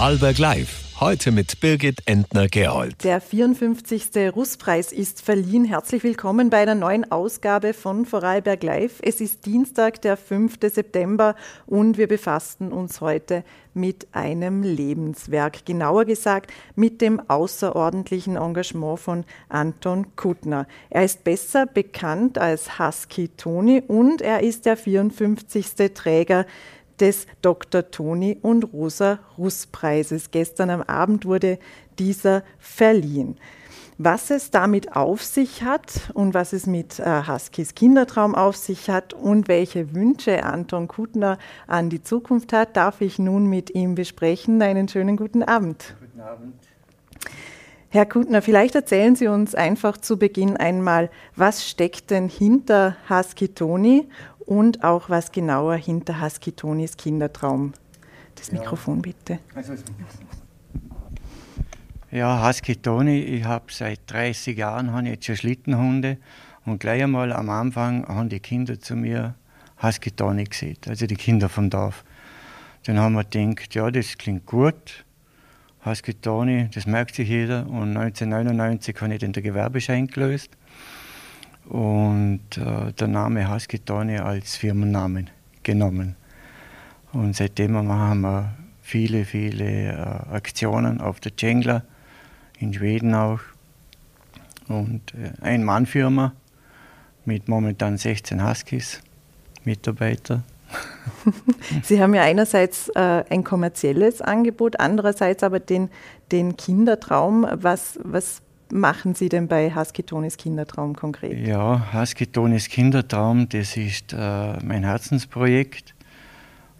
Vorarlberg Live. Heute mit Birgit Entner-Gerold. Der 54. Russpreis ist verliehen. Herzlich willkommen bei einer neuen Ausgabe von Vorarlberg Live. Es ist Dienstag, der 5. September und wir befassen uns heute mit einem Lebenswerk. Genauer gesagt mit dem außerordentlichen Engagement von Anton Kuttner. Er ist besser bekannt als Husky Tony und er ist der 54. Träger des Dr. Toni und Rosa Russ Preises. Gestern am Abend wurde dieser verliehen. Was es damit auf sich hat und was es mit äh, Huskys Kindertraum auf sich hat und welche Wünsche Anton Kutner an die Zukunft hat, darf ich nun mit ihm besprechen. Einen schönen guten Abend. Guten Abend. Herr Kutner, vielleicht erzählen Sie uns einfach zu Beginn einmal, was steckt denn hinter Husky Toni und auch was genauer hinter Husky Tonis Kindertraum. Das ja. Mikrofon bitte. Also ja, Husky Toni, ich habe seit 30 Jahren habe jetzt schon Schlittenhunde und gleich einmal am Anfang haben die Kinder zu mir Husky Toni gesehen, also die Kinder vom Dorf. Dann haben wir gedacht, ja, das klingt gut. Husky Toni, das merkt sich jeder. Und 1999 habe ich den Gewerbeschein gelöst und äh, der Name Husky-Tony als Firmennamen genommen. Und seitdem machen wir viele, viele äh, Aktionen auf der Cengler, in Schweden auch. Und äh, ein Mann-Firma mit momentan 16 Huskies, Mitarbeiter. Sie haben ja einerseits äh, ein kommerzielles Angebot, andererseits aber den, den Kindertraum. Was, was machen Sie denn bei Husky Tonis Kindertraum konkret? Ja, Husky Tonis Kindertraum, das ist äh, mein Herzensprojekt,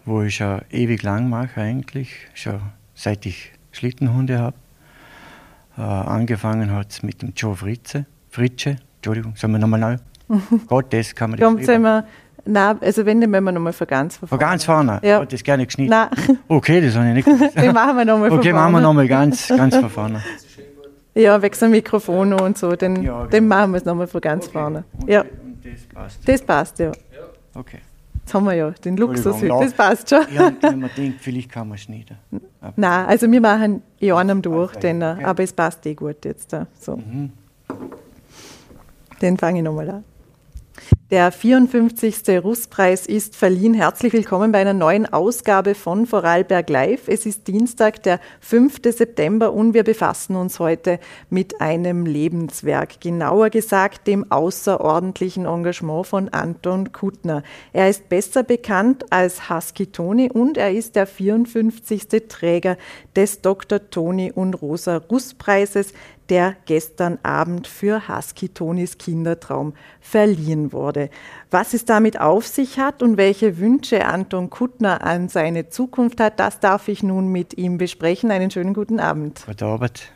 wo ich schon ewig lang mache eigentlich, schon seit ich Schlittenhunde habe. Äh, angefangen hat es mit dem Joe Fritze, Fritsche, Entschuldigung, sagen wir nochmal neu. Gott, das kann man nicht Nein, also wenn, dann müssen wir nochmal von ganz von vorne. Von ganz vorne? Ja. Hat das gerne geschnitten? Nein. Okay, das habe ich nicht gewusst. Den machen wir nochmal von okay, vorne. Okay, machen wir nochmal ganz, ganz von vorne. Ja, wegen dem Mikrofon und so, den, ja, genau. den machen wir es nochmal von ganz okay. vorne. Ja. Und das passt. Das passt, ja. Okay. Jetzt haben wir ja den Luxus, das passt schon. Ich habe mir gedacht, vielleicht kann man schneiden. Nein, also wir machen in einem durch, den, okay. aber es passt eh gut jetzt. So. Mhm. Den fange ich nochmal an. Der 54. Russpreis ist verliehen. Herzlich willkommen bei einer neuen Ausgabe von Vorarlberg Live. Es ist Dienstag, der 5. September und wir befassen uns heute mit einem Lebenswerk, genauer gesagt dem außerordentlichen Engagement von Anton Kuttner. Er ist besser bekannt als Husky Toni und er ist der 54. Träger des Dr. Toni und Rosa Russpreises, der gestern Abend für Husky Tonis Kindertraum verliehen wurde. Was es damit auf sich hat und welche Wünsche Anton Kuttner an seine Zukunft hat, das darf ich nun mit ihm besprechen. Einen schönen guten Abend. Guten Abend.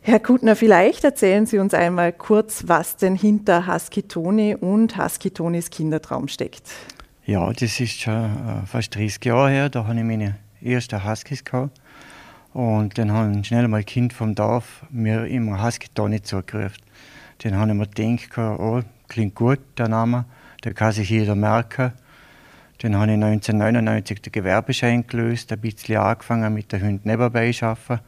Herr Kuttner, vielleicht erzählen Sie uns einmal kurz, was denn hinter Husky Toni und Husky Tonis Kindertraum steckt. Ja, das ist schon äh, fast 30 Jahre her. Da habe ich meine ersten Huskies gehabt. Und dann haben schnell mal Kind vom Dorf mir immer Husky Tony zugerufen. Dann habe ich mir gedacht, oh, klingt gut, der Name, der kann sich jeder merken. Dann habe ich 1999 den Gewerbeschein gelöst, ein bisschen angefangen mit der Hund nebenbei arbeiten.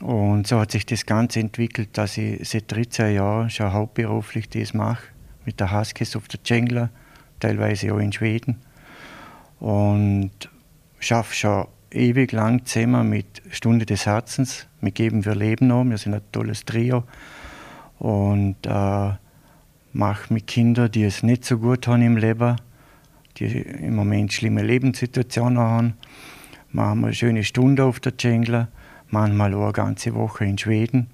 Und so hat sich das Ganze entwickelt, dass ich seit 13 Jahren schon hauptberuflich das mache, mit der Huskies auf der Cengler, teilweise auch in Schweden. Und schaffe schon ewig lang zusammen mit Stunde des Herzens. Wir geben wir Leben noch, wir sind ein tolles Trio. Und äh, mache mit Kindern, die es nicht so gut haben im Leben, die im Moment schlimme Lebenssituationen haben. Machen wir eine schöne Stunde auf der Dschungel, manchmal auch eine ganze Woche in Schweden.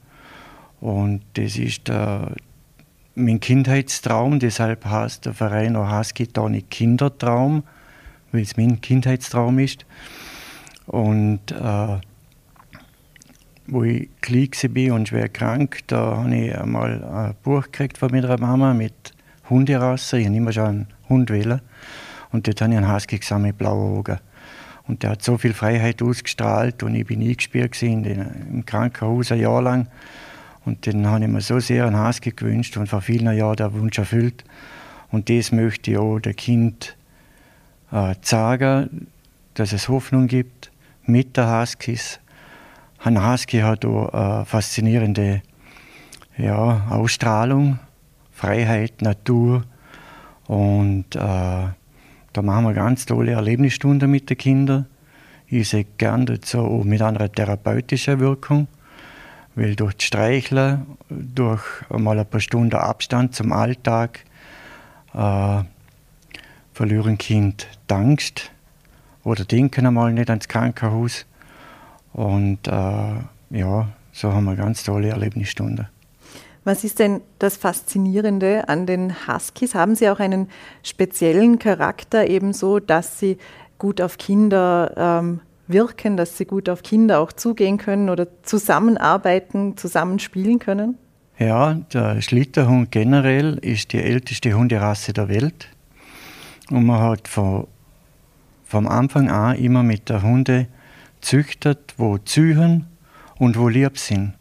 Und das ist der, mein Kindheitstraum, deshalb heißt der Verein auch Husky Tony Kindertraum, weil es mein Kindheitstraum ist. Und äh, wo ich klein war und schwer krank, da habe ich einmal ein Buch gekriegt von meiner Mama mit Hunderasse. Ich habe immer schon einen Hund wählen. Und dort habe ich einen Husky gesehen mit blauen Augen. Und der hat so viel Freiheit ausgestrahlt und ich bin eingespielt in den, im Krankenhaus ein Jahr lang. Und dann habe ich mir so sehr einen Husky gewünscht und vor vielen Jahren der Wunsch erfüllt. Und das möchte ich auch dem Kind äh, sagen, dass es Hoffnung gibt, mit der Huskies. Ein Husky hat auch eine faszinierende ja, Ausstrahlung, Freiheit, Natur. Und äh, da machen wir ganz tolle Erlebnisstunden mit den Kindern. Ich sehe gerne so mit einer therapeutischen Wirkung, weil durch das Streicheln, durch einmal ein paar Stunden Abstand zum Alltag, äh, verlieren Kind die Angst oder denken einmal nicht ans Krankenhaus. Und äh, ja, so haben wir ganz tolle Erlebnisstunden. Was ist denn das Faszinierende an den Huskies? Haben sie auch einen speziellen Charakter, ebenso, dass sie gut auf Kinder ähm, wirken, dass sie gut auf Kinder auch zugehen können oder zusammenarbeiten, zusammenspielen können? Ja, der Schlitterhund generell ist die älteste Hunderasse der Welt. Und man hat von, vom Anfang an immer mit der Hunde züchtet, wo züchen und wo lieb sind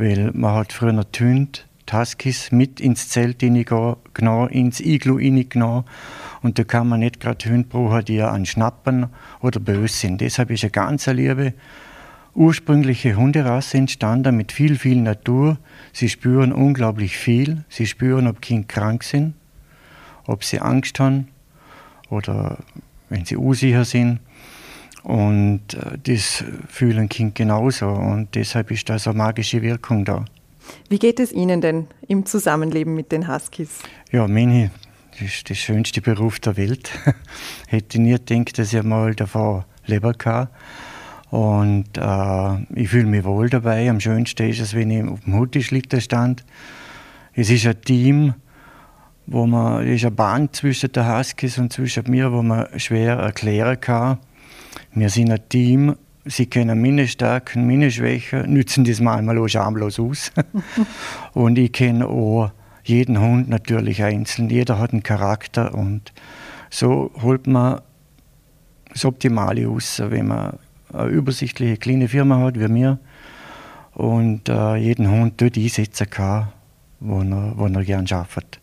weil man hat früher die Huskies, mit ins Zelt genommen, ins Iglu genommen und da kann man nicht gerade Hunde brauchen, die an Schnappen oder böse sind. Deshalb ist eine ganz liebe, ursprüngliche Hunderasse entstanden mit viel, viel Natur. Sie spüren unglaublich viel. Sie spüren, ob Kinder krank sind, ob sie Angst haben oder wenn sie unsicher sind. Und äh, das fühlen Kind genauso und deshalb ist da so eine magische Wirkung da. Wie geht es Ihnen denn im Zusammenleben mit den Huskies? Ja, meine, das ist der schönste Beruf der Welt. Hätte ich nie gedacht, dass ich mal davon leben kann. Und äh, ich fühle mich wohl dabei. Am schönsten ist es, wenn ich auf dem Huttischlitten stand. Es ist ein Team, wo man, es ist eine Band zwischen den Huskies und zwischen mir, wo man schwer erklären kann wir sind ein Team, sie kennen meine Stärken, meine Schwächen, nützen das manchmal auch schamlos aus. und ich kenne auch jeden Hund natürlich einzeln. Jeder hat einen Charakter und so holt man das Optimale aus, wenn man eine übersichtliche kleine Firma hat wie mir und äh, jeden Hund dort einsetzen kann, wo er, wo er gern schafft.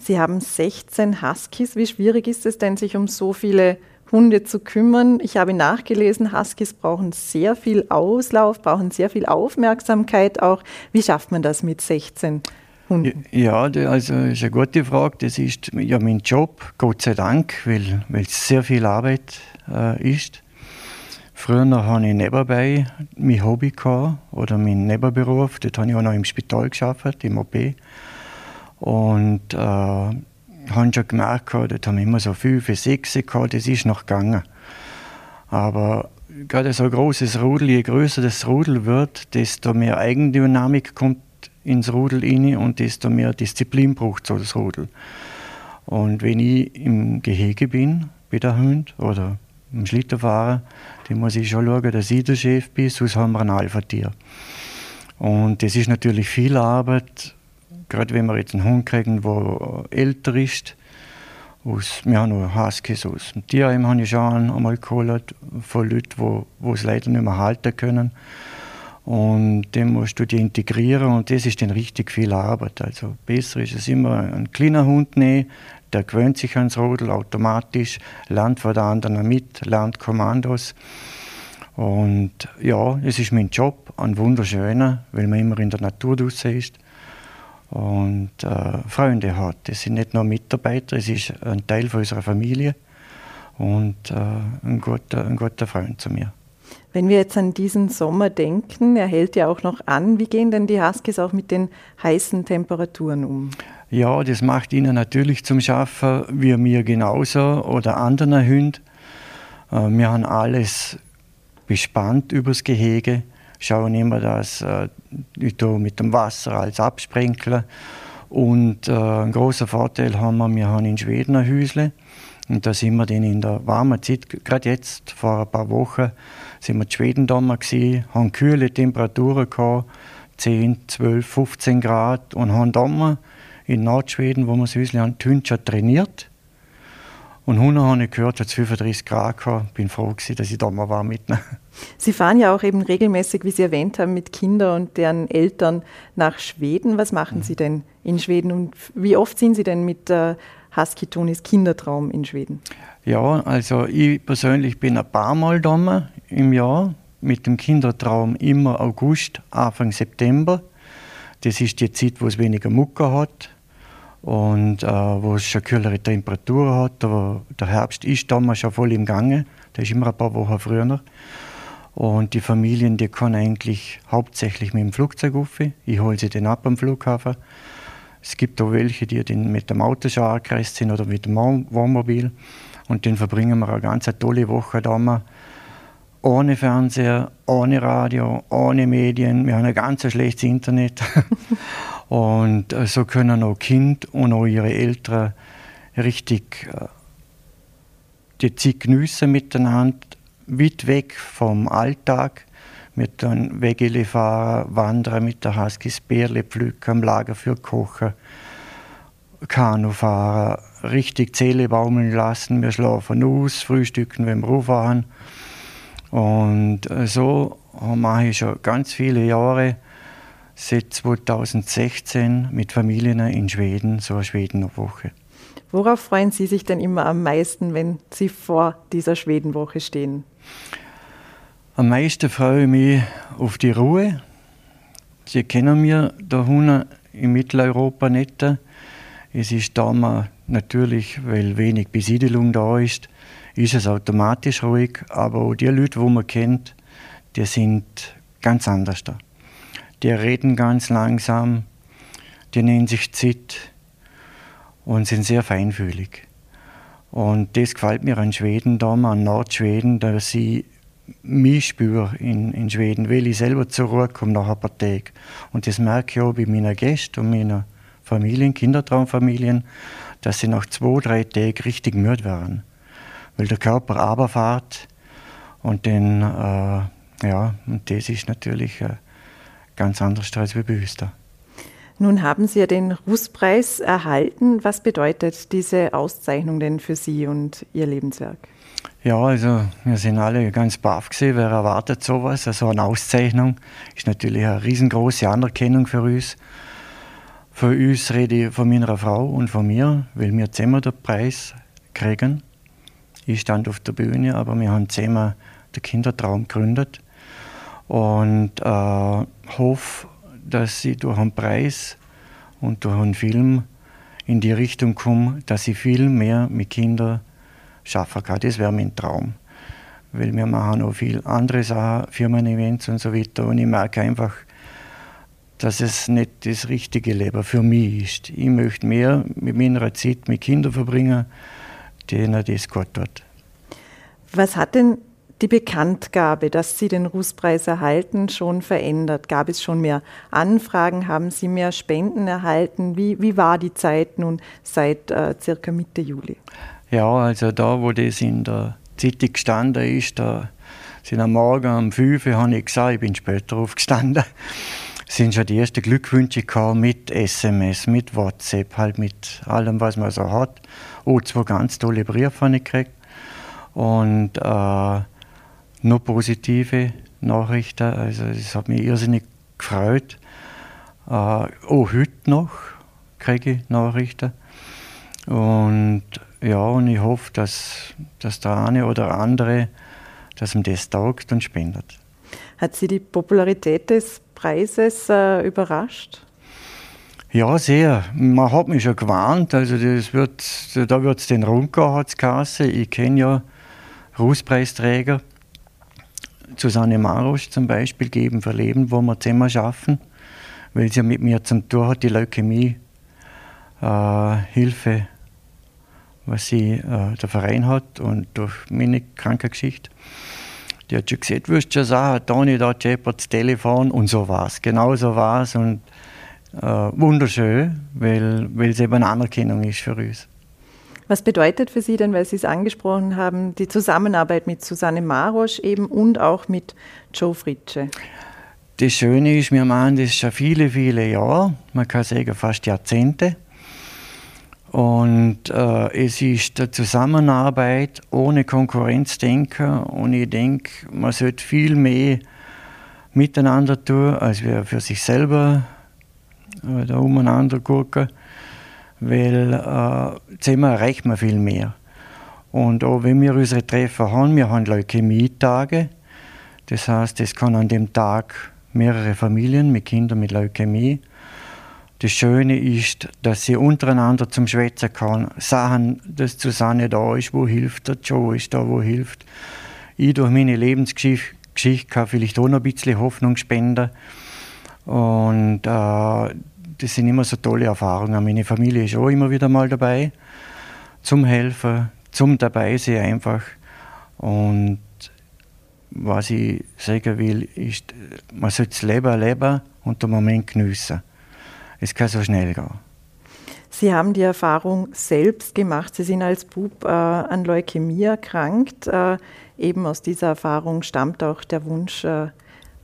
Sie haben 16 Huskies. Wie schwierig ist es denn, sich um so viele Hunde zu kümmern. Ich habe nachgelesen, Huskies brauchen sehr viel Auslauf, brauchen sehr viel Aufmerksamkeit auch. Wie schafft man das mit 16 Hunden? Ja, also ist eine gute Frage. Das ist ja mein Job, Gott sei Dank, weil, weil es sehr viel Arbeit äh, ist. Früher hatte ich nebenbei mein Hobby gehabt, oder meinen Nebenberuf. Dort habe ich auch noch im Spital geschafft, im OP. Und äh, habe schon gemerkt, dort haben wir immer so fünf, sechs gehabt, das ist noch gegangen. Aber gerade so ein großes Rudel, je größer das Rudel wird, desto mehr Eigendynamik kommt ins Rudel rein und desto mehr Disziplin braucht so das Rudel. Und wenn ich im Gehege bin, bei der Hund oder im Schlitterfahrer, dann muss ich schon schauen, dass ich der Chef bin, sonst haben wir ein Alpha-Tier. Und das ist natürlich viel Arbeit gerade wenn wir jetzt einen Hund kriegen, der älter ist, aus, wir haben noch Huskies aus dem Tierheim habe ich schon einmal geholt, von Leuten, die es leider nicht mehr halten können. Und den musst du die integrieren und das ist dann richtig viel Arbeit. Also besser ist es immer, einen kleinen Hund nehmen, der gewöhnt sich ans Rodel automatisch, lernt von den anderen mit, lernt Kommandos. Und ja, es ist mein Job, ein wunderschöner, weil man immer in der Natur draußen ist und äh, Freunde hat. Das sind nicht nur Mitarbeiter, es ist ein Teil von unserer Familie und äh, ein, guter, ein guter Freund zu mir. Wenn wir jetzt an diesen Sommer denken, er hält ja auch noch an, wie gehen denn die Huskies auch mit den heißen Temperaturen um? Ja, das macht ihnen natürlich zum Schaffen, wie mir genauso oder anderen Hunden. Äh, wir haben alles bespannt übers Gehege schauen immer, dass äh, ich mit dem Wasser als absprenkle. Und äh, ein großer Vorteil haben wir, wir haben in Schweden ein Häusle. Und da sind wir dann in der warmen Zeit, gerade jetzt, vor ein paar Wochen, sind wir in Schweden da gewesen, haben kühle Temperaturen gehabt, 10, 12, 15 Grad und haben da in Nordschweden, wo wir das Häusle haben, schon trainiert. Und Hunde habe ich gehört, hat es 35 Grad gehabt. Bin froh gewesen, dass ich da mal war mit. Sie fahren ja auch eben regelmäßig, wie Sie erwähnt haben, mit Kindern und deren Eltern nach Schweden. Was machen mhm. Sie denn in Schweden und wie oft sind Sie denn mit äh, Husky-Tonis Kindertraum in Schweden? Ja, also ich persönlich bin ein paar Mal da im Jahr mit dem Kindertraum immer August, Anfang September. Das ist die Zeit, wo es weniger Mucke hat und äh, wo es schon kühlere Temperaturen hat. Aber der Herbst ist damals schon voll im Gange. Der ist immer ein paar Wochen früher. Und die Familien, die können eigentlich hauptsächlich mit dem Flugzeug rauf. Ich hole sie dann ab am Flughafen. Es gibt auch welche, die den mit dem Auto schon angereist sind oder mit dem Wohnmobil. Und dann verbringen wir eine ganz tolle Woche da. Ohne Fernseher, ohne Radio, ohne Medien. Wir haben ein ganz schlechtes Internet. und äh, so können auch Kind und auch ihre Eltern richtig äh, die Zeit geniessen miteinander weit weg vom Alltag. Mit dann Wegele fahren, wandern mit der Huskies, Bärle pflücken, Lager für Kochen, Kanu fahren, richtig Zähle baumeln lassen. Wir schlafen aus, frühstücken, wenn wir rauffahren. Und äh, so mache ich schon ganz viele Jahre, seit 2016, mit Familien in Schweden, so eine Schwedenwoche. Worauf freuen Sie sich denn immer am meisten, wenn Sie vor dieser Schwedenwoche stehen? Am meisten freue ich mich auf die Ruhe. Sie kennen wir da unten in Mitteleuropa nicht. Es ist da natürlich, weil wenig Besiedelung da ist, ist es automatisch ruhig. Aber auch die Leute, die man kennt, die sind ganz anders da. Die reden ganz langsam, die nehmen sich Zeit und sind sehr feinfühlig. Und das gefällt mir an Schweden, da an Nordschweden, dass ich mich spüre in, in Schweden, weil ich selber zur Ruhe komme nach ein paar Tagen. Und das merke ich auch bei meinen Gästen und meiner Familien, Kindertraumfamilien, dass sie nach zwei, drei Tagen richtig müde werden. Weil der Körper runterfährt und dann, äh, ja, und das ist natürlich äh, ganz anders als bei da. Nun haben Sie ja den Rußpreis erhalten. Was bedeutet diese Auszeichnung denn für Sie und Ihr Lebenswerk? Ja, also wir sind alle ganz baff gesehen. Wer erwartet sowas? Also eine Auszeichnung ist natürlich eine riesengroße Anerkennung für uns. Für uns rede ich von meiner Frau und von mir, weil wir zusammen den Preis kriegen. Ich stand auf der Bühne, aber wir haben zusammen den Kindertraum gegründet und äh, hoffe, dass ich durch einen Preis und durch einen Film in die Richtung komme, dass ich viel mehr mit Kindern schaffen kann. Das wäre mein Traum. Weil wir machen auch viel andere Sachen, Firmen-Events und so weiter. Und ich merke einfach, dass es nicht das richtige Leben für mich ist. Ich möchte mehr mit meiner Zeit mit Kindern verbringen, denen das gut tut. Was hat denn die Bekanntgabe, dass Sie den Rußpreis erhalten, schon verändert? Gab es schon mehr Anfragen? Haben Sie mehr Spenden erhalten? Wie, wie war die Zeit nun seit äh, circa Mitte Juli? Ja, also da, wo das in der Zeitung gestanden ist, da sind am Morgen um 5 Uhr, habe ich gesagt, ich bin später aufgestanden, sind schon die ersten Glückwünsche gekommen mit SMS, mit WhatsApp, halt mit allem, was man so hat. Oh, zwei ganz tolle Briefe habe ich gekriegt. Und äh, nur positive Nachrichten. Also das hat mich irrsinnig gefreut. Äh, auch heute noch kriege ich Nachrichten. Und ja, und ich hoffe, dass, dass der eine oder andere, dass ihm das taugt und spendet. Hat Sie die Popularität des Preises äh, überrascht? Ja, sehr. Man hat mich schon gewarnt. Also das wird, da wird es den runter, hat es Ich kenne ja Rußpreisträger Susanne Marosch zum Beispiel geben für Leben, wo wir zusammen schaffen, weil sie mit mir zum Tour hat, die Leukämie äh, Hilfe, was sie äh, der Verein hat und durch meine Krankengeschichte. Die hat schon gesagt, wirst du schon sagen, Toni, da scheppert das Telefon und so war es. Genau so war es und äh, wunderschön, weil, weil es eben eine Anerkennung ist für uns. Was bedeutet für Sie denn, weil Sie es angesprochen haben, die Zusammenarbeit mit Susanne Marosch eben und auch mit Joe Fritsche? Das Schöne ist, wir machen das schon viele, viele Jahre, man kann sagen fast Jahrzehnte. Und äh, es ist eine Zusammenarbeit ohne Konkurrenzdenken und ich denke, man sollte viel mehr miteinander tun, als wir für sich selber äh, da umeinander gucken weil äh, zehnmal erreicht man viel mehr. Und auch wenn wir unsere Treffer haben, wir haben Leukämie-Tage, das heißt, es kann an dem Tag mehrere Familien mit Kindern mit Leukämie. Das Schöne ist, dass sie untereinander zum Schwätzen kann, sagen, dass Susanne da ist, wo hilft, der Joe ist da, wo hilft. Ich durch meine Lebensgeschichte kann vielleicht auch noch ein bisschen Hoffnung spenden. Und äh, das sind immer so tolle Erfahrungen. Meine Familie ist auch immer wieder mal dabei, zum Helfen, zum dabei sein einfach. Und was ich sagen will, ist, man sollte das Leben erleben und den Moment geniessen. Es kann so schnell gehen. Sie haben die Erfahrung selbst gemacht. Sie sind als Bub äh, an Leukämie erkrankt. Äh, eben aus dieser Erfahrung stammt auch der Wunsch, äh,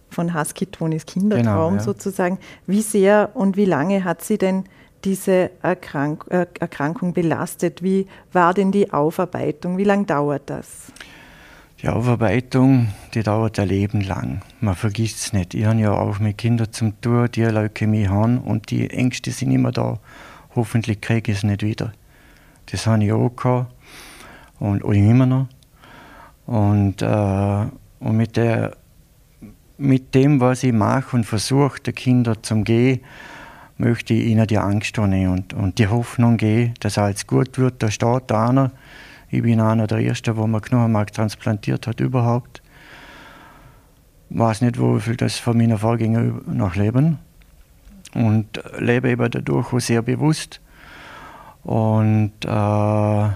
von Husky Tonis Kindertraum genau, ja. sozusagen. Wie sehr und wie lange hat sie denn diese Erkrank äh, Erkrankung belastet? Wie war denn die Aufarbeitung? Wie lange dauert das? Die Aufarbeitung, die dauert ein Leben lang. Man vergisst es nicht. Ich habe ja auch mit Kindern zum Tour, die eine Leukämie haben und die Ängste sind immer da. Hoffentlich kriege ich es nicht wieder. Das habe ich auch gehabt und auch immer noch. Und, äh, und mit der mit dem, was ich mache und versuche, den Kindern zu gehen, möchte ich ihnen die Angst nehmen und, und die Hoffnung geben, dass alles gut wird. Da steht einer, ich bin einer der Ersten, wo man Knochenmark transplantiert hat überhaupt. Ich weiß nicht, wie viel das von meinen Vorgängern noch leben. Und lebe eben dadurch auch sehr bewusst und äh,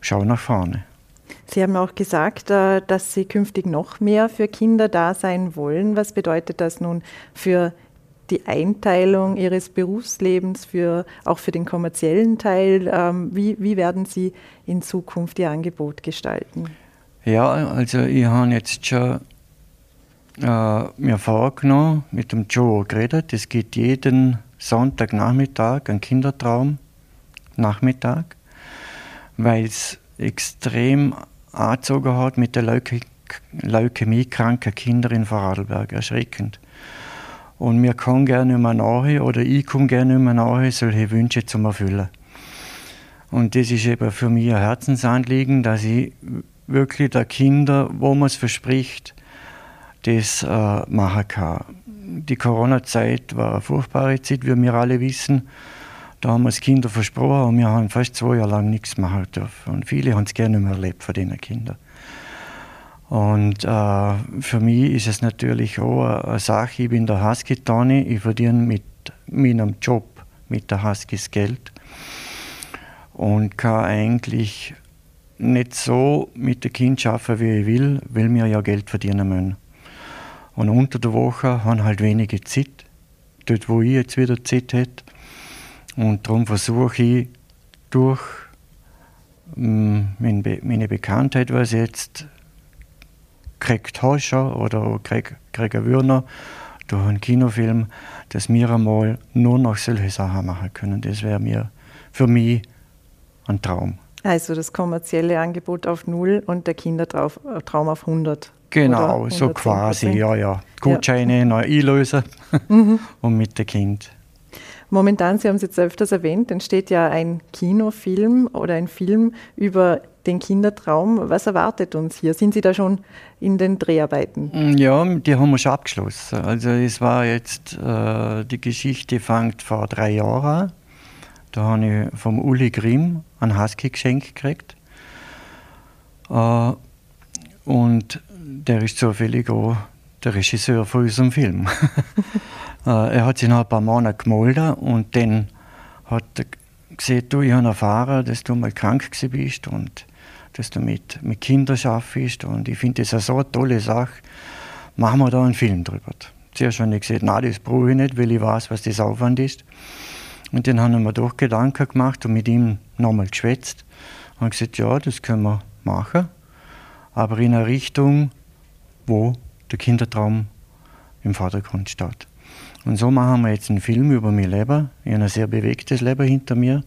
schaue nach vorne. Sie haben auch gesagt, äh, dass Sie künftig noch mehr für Kinder da sein wollen. Was bedeutet das nun für die Einteilung Ihres Berufslebens, für, auch für den kommerziellen Teil? Ähm, wie, wie werden Sie in Zukunft Ihr Angebot gestalten? Ja, also ich habe jetzt schon äh, mir vorgenommen, mit dem Joe geredet. Es geht jeden Sonntagnachmittag ein Kindertraum Nachmittag, weil es extrem angezogen hat mit der Leuke Leukämie-kranken Kinder in Vorarlberg. Erschreckend. Und mir kann gerne immer nahe oder ich kann gerne immer nahe, solche Wünsche zu erfüllen. Und das ist eben für mich ein Herzensanliegen, dass ich wirklich der Kinder, wo man es verspricht, das äh, machen kann. Die Corona-Zeit war eine furchtbare Zeit, wie wir alle wissen. Da haben wir es Kinder versprochen und wir haben fast zwei Jahre lang nichts machen dürfen. Und viele haben es gerne mehr erlebt von diesen Kindern. Und äh, für mich ist es natürlich auch eine Sache, ich bin der Husky-Tani, ich verdiene mit meinem Job, mit der Huskies Geld und kann eigentlich nicht so mit dem Kind arbeiten, wie ich will, weil wir ja Geld verdienen müssen. Und unter der Woche haben halt wenige Zeit. Dort, wo ich jetzt wieder Zeit hätte, und darum versuche ich durch mm, meine Bekanntheit, was jetzt kriegt Hoscher oder kriegt krieg Würner durch einen Kinofilm, dass wir einmal nur noch solche Sachen machen können. Das wäre mir für mich ein Traum. Also das kommerzielle Angebot auf Null und der Kindertraum auf 100. Genau, so quasi, ja, ja. Gutscheine ja. neu einlösen mhm. und mit dem Kind. Momentan, Sie haben es jetzt öfters erwähnt, entsteht ja ein Kinofilm oder ein Film über den Kindertraum. Was erwartet uns hier? Sind Sie da schon in den Dreharbeiten? Mm, ja, die haben wir schon abgeschlossen. Also es war jetzt, äh, die Geschichte fängt vor drei Jahren an. Da habe ich vom Uli Grimm ein Husky geschenkt gekriegt. Äh, und der ist zufällig auch der Regisseur von unserem Film. Äh, er hat sich nach ein paar Monaten gemeldet und dann hat er gesehen, du, ich habe erfahren, dass du mal krank bist und dass du mit, mit Kindern arbeitest und ich finde das eine so eine tolle Sache. Machen wir da einen Film drüber. Zuerst habe ich gesagt, nein, das brauche ich nicht, weil ich weiß, was das Aufwand ist. Und dann haben wir doch Gedanken gemacht und mit ihm nochmal geschwätzt und gesagt, ja, das können wir machen, aber in eine Richtung, wo der Kindertraum im Vordergrund steht. Und so machen wir jetzt einen Film über mein Leben. Ich habe ein sehr bewegtes Leben hinter mir,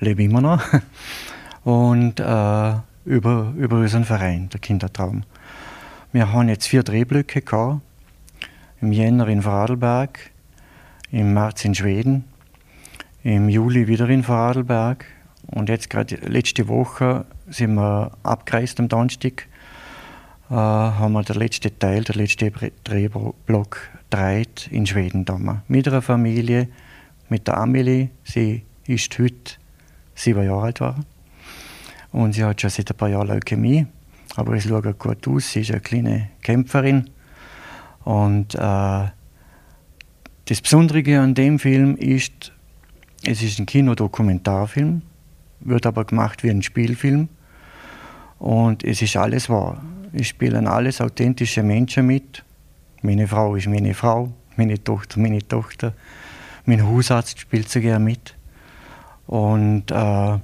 lebe immer noch. Und äh, über, über unseren Verein, der Kindertraum. Wir haben jetzt vier Drehblöcke gehabt. Im Jänner in Vorarlberg, im März in Schweden, im Juli wieder in Vorarlberg. Und jetzt gerade letzte Woche sind wir abgereist am Donnerstag, haben wir den letzten Teil, der letzte Drehblock dreht in Schweden damals. Mit einer Familie, mit der Amelie. Sie ist heute sieben Jahre alt geworden. Und sie hat schon seit ein paar Jahren Leukämie. Aber es schaut gut aus. Sie ist eine kleine Kämpferin. Und äh, das Besondere an dem Film ist, es ist ein Kinodokumentarfilm, wird aber gemacht wie ein Spielfilm. Und es ist alles wahr. Es spielen alles authentische Menschen mit. Meine Frau ist meine Frau, meine Tochter, meine Tochter. Mein Hausarzt spielt sogar mit. Und äh, da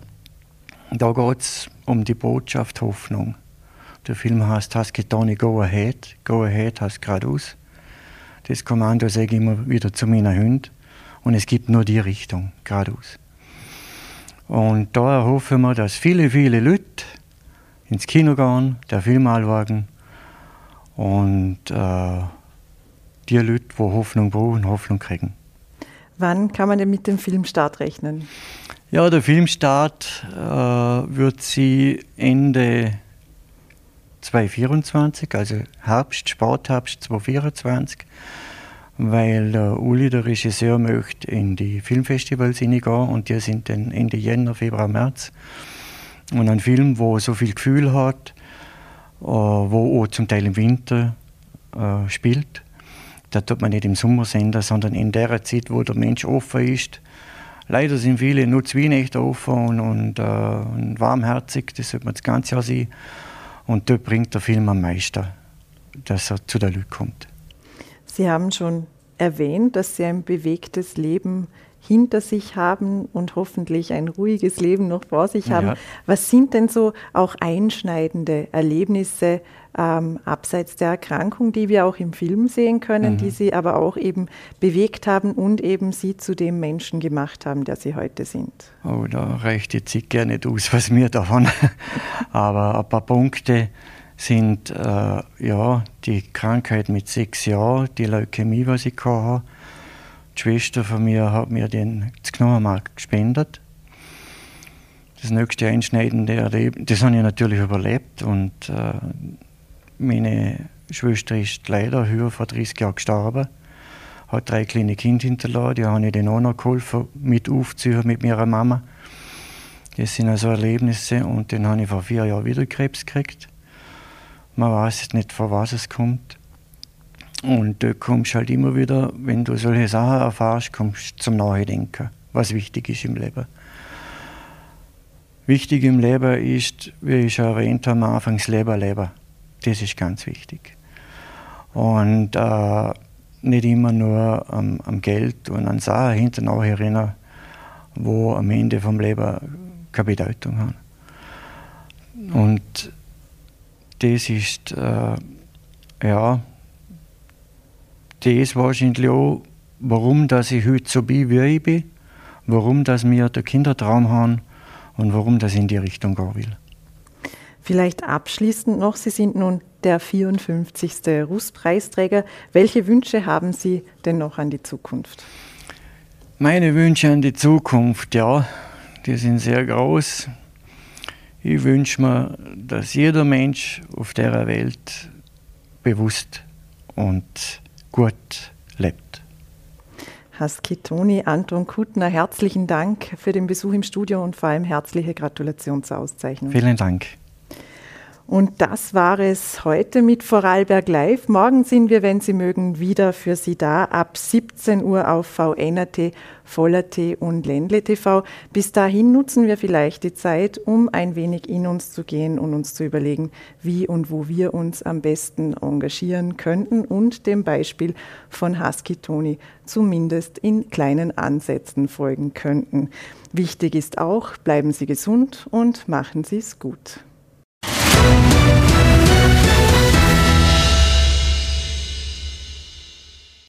geht es um die Botschaft Hoffnung. Der Film heißt Hasketoni Go Ahead. Go Ahead heißt geradeaus. Das Kommando sage ich immer wieder zu meinen Hunden. Und es gibt nur die Richtung, geradeaus. Und da erhoffen wir, dass viele, viele Leute ins Kino gehen, der Film anschauen und äh, die Leute, die Hoffnung brauchen, Hoffnung kriegen. Wann kann man denn mit dem Filmstart rechnen? Ja, der Filmstart äh, wird sie Ende 2024, also Herbst, Spätherbst 2024, weil der Uli, der Regisseur, möchte in die Filmfestivals hineingehen und die sind dann Ende Jänner, Februar, März. Und ein Film, wo so viel Gefühl hat, äh, wo auch zum Teil im Winter äh, spielt. Da tut man nicht im Sommer senden, sondern in der Zeit, wo der Mensch offen ist, Leider sind viele nur zwei Nächte offen und, und, äh, und warmherzig, das sollte man das ganze Jahr sein. Und dort bringt der Film am meisten, dass er zu der Leute kommt. Sie haben schon erwähnt, dass Sie ein bewegtes Leben hinter sich haben und hoffentlich ein ruhiges Leben noch vor sich haben. Ja. Was sind denn so auch einschneidende Erlebnisse ähm, abseits der Erkrankung, die wir auch im Film sehen können, mhm. die Sie aber auch eben bewegt haben und eben Sie zu dem Menschen gemacht haben, der Sie heute sind? Oh, da reicht jetzt ich gerne nicht aus, was mir davon. aber ein paar Punkte sind äh, ja die Krankheit mit sechs Jahren, die Leukämie, was ich hatte die Schwester von mir hat mir den, das Knochenmark gespendet. Das nächste einschneidende Erleben, das habe ich natürlich überlebt und äh, meine Schwester ist leider höher vor 30 Jahren gestorben. Hat drei kleine Kinder hinterlassen, die habe ich dann auch noch geholfen, mit aufzuziehen mit meiner Mama. Das sind also Erlebnisse und dann habe ich vor vier Jahren wieder Krebs gekriegt. Man weiß nicht, von was es kommt. Und du kommst halt immer wieder, wenn du solche Sachen erfährst, kommst zum Nachdenken, was wichtig ist im Leben. Wichtig im Leben ist, wie ich schon erwähnt habe, am Anfang das Leben leben. Das ist ganz wichtig. Und äh, nicht immer nur am, am, Geld und an Sachen hinterher erinnern, wo am Ende vom Leben keine Bedeutung haben. Und das ist, äh, ja, das wahrscheinlich auch, warum dass ich heute so bin, wie ich bin, warum dass wir den Kindertraum haben und warum das in die Richtung gehen will. Vielleicht abschließend noch, Sie sind nun der 54. Russpreisträger. Welche Wünsche haben Sie denn noch an die Zukunft? Meine Wünsche an die Zukunft, ja, die sind sehr groß. Ich wünsche mir, dass jeder Mensch auf der Welt bewusst und gut lebt. Husky Toni, Anton Kuttner, herzlichen Dank für den Besuch im Studio und vor allem herzliche Gratulation zur Auszeichnung. Vielen Dank. Und das war es heute mit Vorarlberg Live. Morgen sind wir, wenn Sie mögen, wieder für Sie da ab 17 Uhr auf VNRT, Voller T und Ländle TV. Bis dahin nutzen wir vielleicht die Zeit, um ein wenig in uns zu gehen und uns zu überlegen, wie und wo wir uns am besten engagieren könnten und dem Beispiel von Husky Tony zumindest in kleinen Ansätzen folgen könnten. Wichtig ist auch, bleiben Sie gesund und machen Sie es gut.